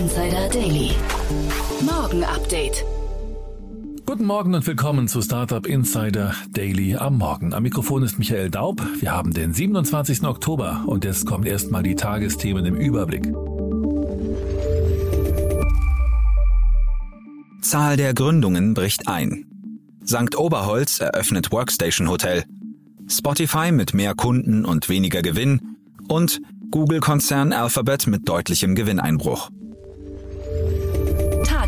Insider Daily. Morgen Update. Guten Morgen und willkommen zu Startup Insider Daily am Morgen. Am Mikrofon ist Michael Daub. Wir haben den 27. Oktober und jetzt kommen erstmal die Tagesthemen im Überblick. Zahl der Gründungen bricht ein. St. Oberholz eröffnet Workstation Hotel. Spotify mit mehr Kunden und weniger Gewinn und Google-Konzern Alphabet mit deutlichem Gewinneinbruch.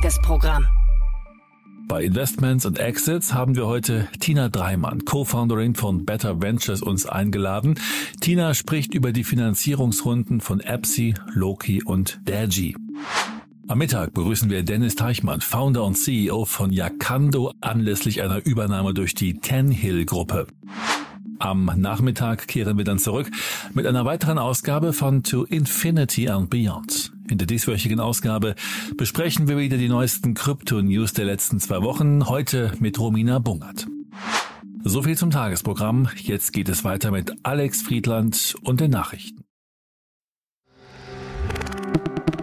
Tagesprogramm. Bei Investments und Exits haben wir heute Tina Dreimann, Co-Founderin von Better Ventures, uns eingeladen. Tina spricht über die Finanzierungsrunden von Epsi, Loki und Dagi. Am Mittag begrüßen wir Dennis Teichmann, Founder und CEO von Yakando, anlässlich einer Übernahme durch die Tenhill-Gruppe. Am Nachmittag kehren wir dann zurück mit einer weiteren Ausgabe von To Infinity and Beyond. In der dieswöchigen Ausgabe besprechen wir wieder die neuesten Krypto-News der letzten zwei Wochen, heute mit Romina Bungert. So viel zum Tagesprogramm. Jetzt geht es weiter mit Alex Friedland und den Nachrichten.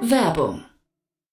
Werbung.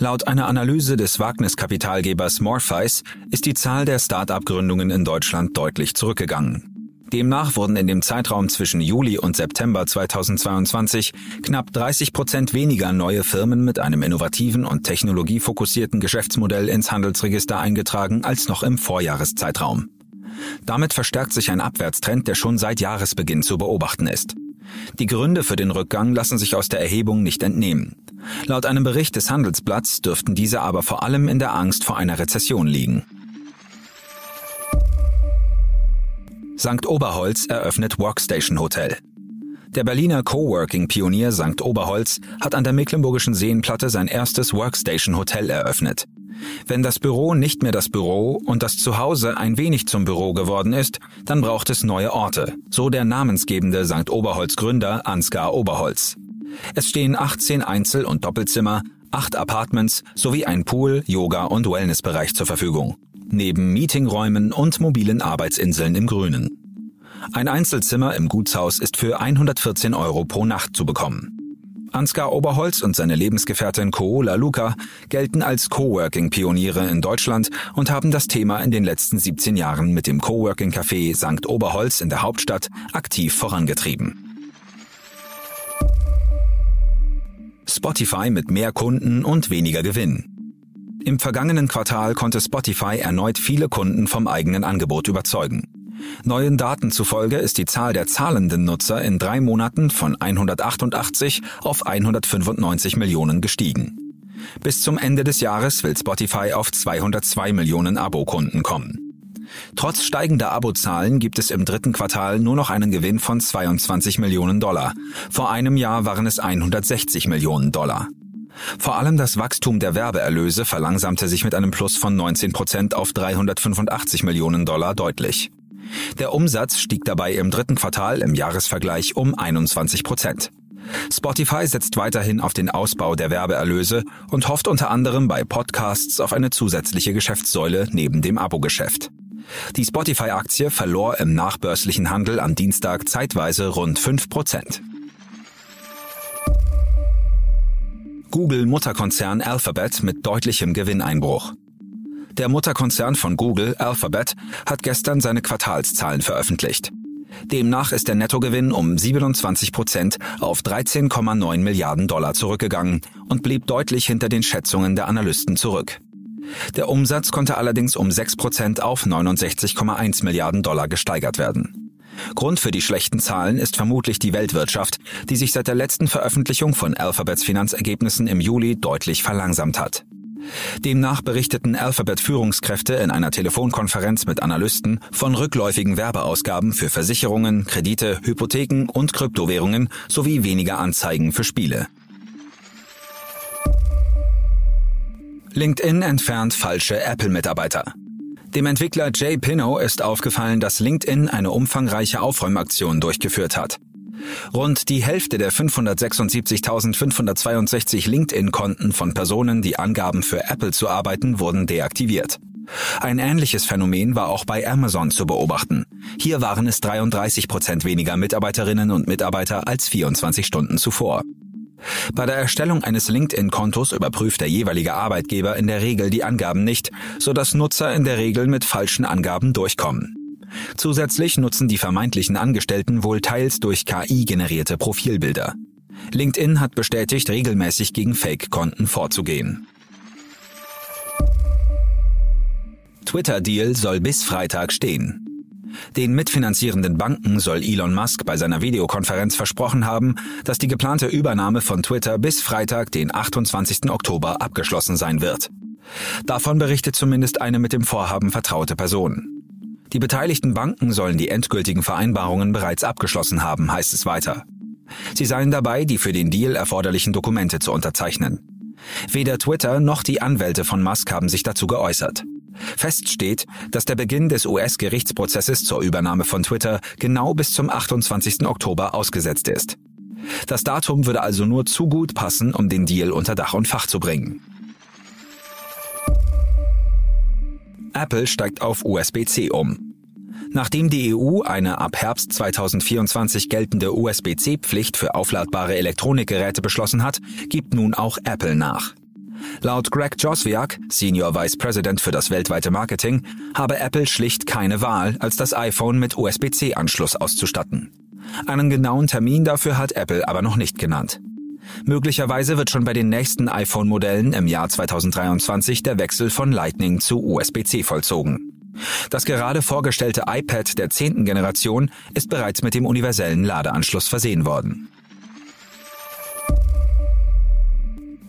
Laut einer Analyse des Wagniskapitalgebers Morpheus ist die Zahl der Start-up-Gründungen in Deutschland deutlich zurückgegangen. Demnach wurden in dem Zeitraum zwischen Juli und September 2022 knapp 30 Prozent weniger neue Firmen mit einem innovativen und technologiefokussierten Geschäftsmodell ins Handelsregister eingetragen als noch im Vorjahreszeitraum. Damit verstärkt sich ein Abwärtstrend, der schon seit Jahresbeginn zu beobachten ist. Die Gründe für den Rückgang lassen sich aus der Erhebung nicht entnehmen. Laut einem Bericht des Handelsblatts dürften diese aber vor allem in der Angst vor einer Rezession liegen. St. Oberholz eröffnet Workstation Hotel. Der Berliner Coworking-Pionier St. Oberholz hat an der Mecklenburgischen Seenplatte sein erstes Workstation Hotel eröffnet. Wenn das Büro nicht mehr das Büro und das Zuhause ein wenig zum Büro geworden ist, dann braucht es neue Orte, so der namensgebende St. Oberholz Gründer Ansgar Oberholz. Es stehen 18 Einzel- und Doppelzimmer, acht Apartments sowie ein Pool, Yoga- und Wellnessbereich zur Verfügung. Neben Meetingräumen und mobilen Arbeitsinseln im Grünen. Ein Einzelzimmer im Gutshaus ist für 114 Euro pro Nacht zu bekommen. Ansgar Oberholz und seine Lebensgefährtin Koola Luca gelten als Coworking-Pioniere in Deutschland und haben das Thema in den letzten 17 Jahren mit dem Coworking-Café St. Oberholz in der Hauptstadt aktiv vorangetrieben. Spotify mit mehr Kunden und weniger Gewinn. Im vergangenen Quartal konnte Spotify erneut viele Kunden vom eigenen Angebot überzeugen. Neuen Daten zufolge ist die Zahl der zahlenden Nutzer in drei Monaten von 188 auf 195 Millionen gestiegen. Bis zum Ende des Jahres will Spotify auf 202 Millionen Abokunden kommen. Trotz steigender Abozahlen gibt es im dritten Quartal nur noch einen Gewinn von 22 Millionen Dollar. Vor einem Jahr waren es 160 Millionen Dollar. Vor allem das Wachstum der Werbeerlöse verlangsamte sich mit einem Plus von 19 Prozent auf 385 Millionen Dollar deutlich. Der Umsatz stieg dabei im dritten Quartal im Jahresvergleich um 21 Prozent. Spotify setzt weiterhin auf den Ausbau der Werbeerlöse und hofft unter anderem bei Podcasts auf eine zusätzliche Geschäftssäule neben dem Abo-Geschäft. Die Spotify-Aktie verlor im nachbörslichen Handel am Dienstag zeitweise rund 5 Prozent. Google-Mutterkonzern Alphabet mit deutlichem Gewinneinbruch. Der Mutterkonzern von Google, Alphabet, hat gestern seine Quartalszahlen veröffentlicht. Demnach ist der Nettogewinn um 27 Prozent auf 13,9 Milliarden Dollar zurückgegangen und blieb deutlich hinter den Schätzungen der Analysten zurück. Der Umsatz konnte allerdings um 6 Prozent auf 69,1 Milliarden Dollar gesteigert werden. Grund für die schlechten Zahlen ist vermutlich die Weltwirtschaft, die sich seit der letzten Veröffentlichung von Alphabets Finanzergebnissen im Juli deutlich verlangsamt hat. Demnach berichteten Alphabet-Führungskräfte in einer Telefonkonferenz mit Analysten von rückläufigen Werbeausgaben für Versicherungen, Kredite, Hypotheken und Kryptowährungen sowie weniger Anzeigen für Spiele. LinkedIn entfernt falsche Apple-Mitarbeiter. Dem Entwickler Jay Pino ist aufgefallen, dass LinkedIn eine umfangreiche Aufräumaktion durchgeführt hat. Rund die Hälfte der 576.562 LinkedIn-Konten von Personen, die angaben, für Apple zu arbeiten, wurden deaktiviert. Ein ähnliches Phänomen war auch bei Amazon zu beobachten. Hier waren es 33 Prozent weniger Mitarbeiterinnen und Mitarbeiter als 24 Stunden zuvor. Bei der Erstellung eines LinkedIn-Kontos überprüft der jeweilige Arbeitgeber in der Regel die Angaben nicht, sodass Nutzer in der Regel mit falschen Angaben durchkommen. Zusätzlich nutzen die vermeintlichen Angestellten wohl teils durch KI generierte Profilbilder. LinkedIn hat bestätigt, regelmäßig gegen Fake-Konten vorzugehen. Twitter-Deal soll bis Freitag stehen. Den mitfinanzierenden Banken soll Elon Musk bei seiner Videokonferenz versprochen haben, dass die geplante Übernahme von Twitter bis Freitag, den 28. Oktober, abgeschlossen sein wird. Davon berichtet zumindest eine mit dem Vorhaben vertraute Person. Die beteiligten Banken sollen die endgültigen Vereinbarungen bereits abgeschlossen haben, heißt es weiter. Sie seien dabei, die für den Deal erforderlichen Dokumente zu unterzeichnen. Weder Twitter noch die Anwälte von Musk haben sich dazu geäußert. Fest steht, dass der Beginn des US-Gerichtsprozesses zur Übernahme von Twitter genau bis zum 28. Oktober ausgesetzt ist. Das Datum würde also nur zu gut passen, um den Deal unter Dach und Fach zu bringen. Apple steigt auf USB-C um. Nachdem die EU eine ab Herbst 2024 geltende USB-C-Pflicht für aufladbare Elektronikgeräte beschlossen hat, gibt nun auch Apple nach. Laut Greg Joswiak, Senior Vice President für das weltweite Marketing, habe Apple schlicht keine Wahl, als das iPhone mit USB-C-Anschluss auszustatten. Einen genauen Termin dafür hat Apple aber noch nicht genannt. Möglicherweise wird schon bei den nächsten iPhone-Modellen im Jahr 2023 der Wechsel von Lightning zu USB-C vollzogen. Das gerade vorgestellte iPad der zehnten Generation ist bereits mit dem universellen Ladeanschluss versehen worden.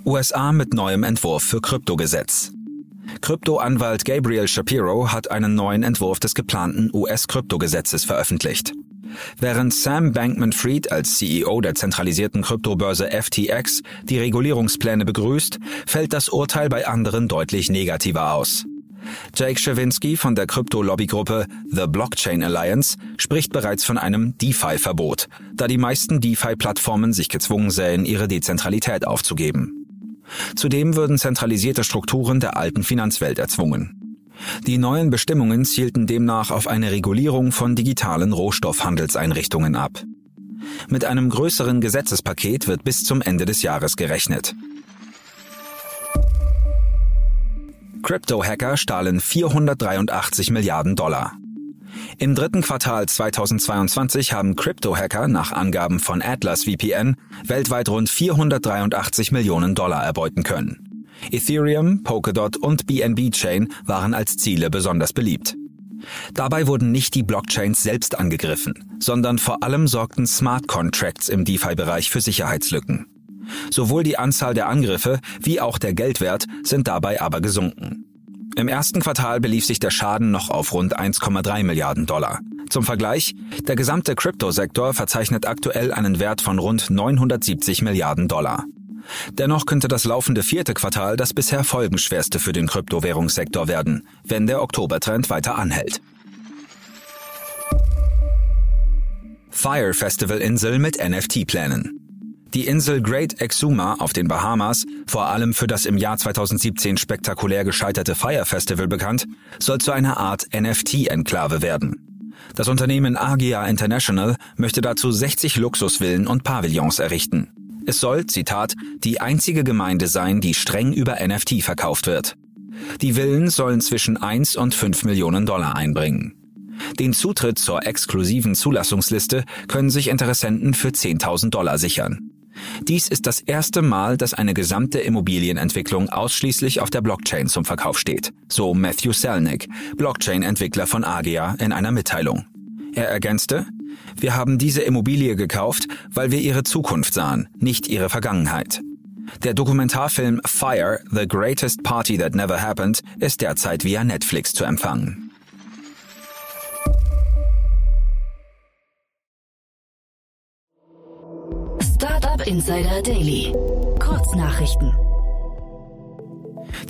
USA mit neuem Entwurf für Kryptogesetz. Kryptoanwalt Gabriel Shapiro hat einen neuen Entwurf des geplanten US-Kryptogesetzes veröffentlicht. Während Sam Bankman-Fried als CEO der zentralisierten Kryptobörse FTX die Regulierungspläne begrüßt, fällt das Urteil bei anderen deutlich negativer aus. Jake Schawinski von der Krypto-Lobbygruppe The Blockchain Alliance spricht bereits von einem DeFi-Verbot, da die meisten DeFi-Plattformen sich gezwungen sähen, ihre Dezentralität aufzugeben. Zudem würden zentralisierte Strukturen der alten Finanzwelt erzwungen. Die neuen Bestimmungen zielten demnach auf eine Regulierung von digitalen Rohstoffhandelseinrichtungen ab. Mit einem größeren Gesetzespaket wird bis zum Ende des Jahres gerechnet. Crypto-Hacker stahlen 483 Milliarden Dollar. Im dritten Quartal 2022 haben Crypto-Hacker nach Angaben von Atlas VPN weltweit rund 483 Millionen Dollar erbeuten können. Ethereum, Polkadot und BNB Chain waren als Ziele besonders beliebt. Dabei wurden nicht die Blockchains selbst angegriffen, sondern vor allem sorgten Smart Contracts im DeFi-Bereich für Sicherheitslücken. Sowohl die Anzahl der Angriffe wie auch der Geldwert sind dabei aber gesunken. Im ersten Quartal belief sich der Schaden noch auf rund 1,3 Milliarden Dollar. Zum Vergleich, der gesamte Kryptosektor verzeichnet aktuell einen Wert von rund 970 Milliarden Dollar. Dennoch könnte das laufende vierte Quartal das bisher folgenschwerste für den Kryptowährungssektor werden, wenn der Oktobertrend weiter anhält. Fire Festival Insel mit NFT-Plänen. Die Insel Great Exuma auf den Bahamas vor allem für das im Jahr 2017 spektakulär gescheiterte Fire Festival bekannt, soll zu einer Art NFT-Enklave werden. Das Unternehmen Agia International möchte dazu 60 Luxusvillen und Pavillons errichten. Es soll, Zitat, die einzige Gemeinde sein, die streng über NFT verkauft wird. Die Villen sollen zwischen 1 und 5 Millionen Dollar einbringen. Den Zutritt zur exklusiven Zulassungsliste können sich Interessenten für 10.000 Dollar sichern. Dies ist das erste Mal, dass eine gesamte Immobilienentwicklung ausschließlich auf der Blockchain zum Verkauf steht, so Matthew Selnick, Blockchain-Entwickler von Agia, in einer Mitteilung. Er ergänzte, wir haben diese Immobilie gekauft, weil wir ihre Zukunft sahen, nicht ihre Vergangenheit. Der Dokumentarfilm Fire, The Greatest Party That Never Happened, ist derzeit via Netflix zu empfangen. Insider Daily. Kurznachrichten.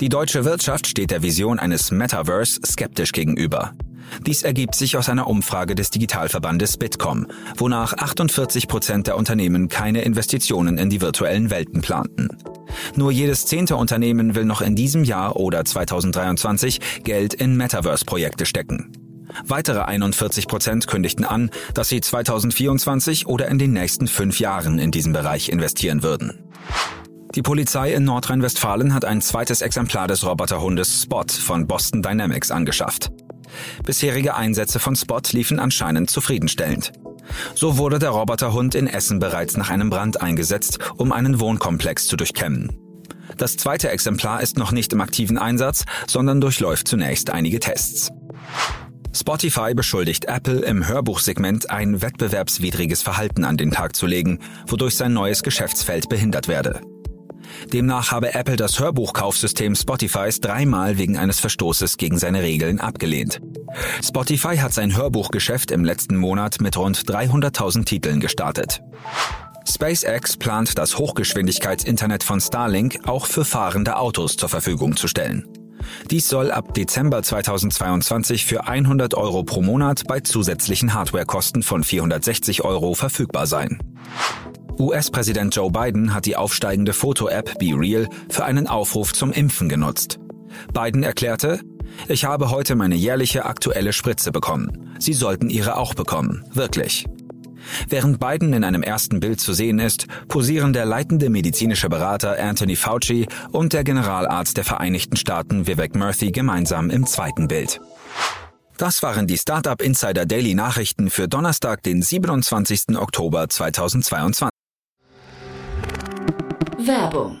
Die deutsche Wirtschaft steht der Vision eines Metaverse skeptisch gegenüber. Dies ergibt sich aus einer Umfrage des Digitalverbandes Bitkom, wonach 48 Prozent der Unternehmen keine Investitionen in die virtuellen Welten planten. Nur jedes zehnte Unternehmen will noch in diesem Jahr oder 2023 Geld in Metaverse-Projekte stecken. Weitere 41 Prozent kündigten an, dass sie 2024 oder in den nächsten fünf Jahren in diesem Bereich investieren würden. Die Polizei in Nordrhein-Westfalen hat ein zweites Exemplar des Roboterhundes Spot von Boston Dynamics angeschafft. Bisherige Einsätze von Spot liefen anscheinend zufriedenstellend. So wurde der Roboterhund in Essen bereits nach einem Brand eingesetzt, um einen Wohnkomplex zu durchkämmen. Das zweite Exemplar ist noch nicht im aktiven Einsatz, sondern durchläuft zunächst einige Tests. Spotify beschuldigt Apple im Hörbuchsegment ein wettbewerbswidriges Verhalten an den Tag zu legen, wodurch sein neues Geschäftsfeld behindert werde. Demnach habe Apple das Hörbuchkaufsystem Spotifys dreimal wegen eines Verstoßes gegen seine Regeln abgelehnt. Spotify hat sein Hörbuchgeschäft im letzten Monat mit rund 300.000 Titeln gestartet. SpaceX plant das Hochgeschwindigkeitsinternet von Starlink auch für fahrende Autos zur Verfügung zu stellen. Dies soll ab Dezember 2022 für 100 Euro pro Monat bei zusätzlichen Hardwarekosten von 460 Euro verfügbar sein. US-Präsident Joe Biden hat die aufsteigende Foto-App Be Real für einen Aufruf zum Impfen genutzt. Biden erklärte, ich habe heute meine jährliche aktuelle Spritze bekommen. Sie sollten ihre auch bekommen. Wirklich. Während Biden in einem ersten Bild zu sehen ist, posieren der leitende medizinische Berater Anthony Fauci und der Generalarzt der Vereinigten Staaten Vivek Murthy gemeinsam im zweiten Bild. Das waren die Startup Insider Daily Nachrichten für Donnerstag, den 27. Oktober 2022. Werbung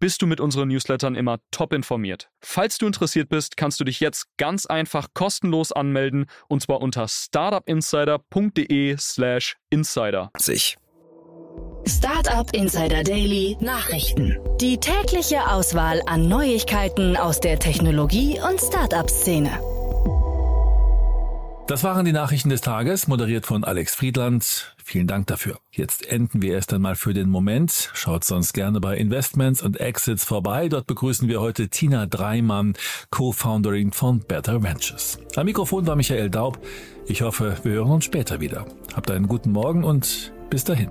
bist du mit unseren Newslettern immer top informiert. Falls du interessiert bist, kannst du dich jetzt ganz einfach kostenlos anmelden und zwar unter startupinsider.de/slash insider. Sich. Startup Insider Daily Nachrichten. Die tägliche Auswahl an Neuigkeiten aus der Technologie- und Startup-Szene. Das waren die Nachrichten des Tages, moderiert von Alex Friedland. Vielen Dank dafür. Jetzt enden wir erst einmal für den Moment. Schaut sonst gerne bei Investments und Exits vorbei. Dort begrüßen wir heute Tina Dreimann, Co-Founderin von Better Ventures. Am Mikrofon war Michael Daub. Ich hoffe, wir hören uns später wieder. Habt einen guten Morgen und bis dahin.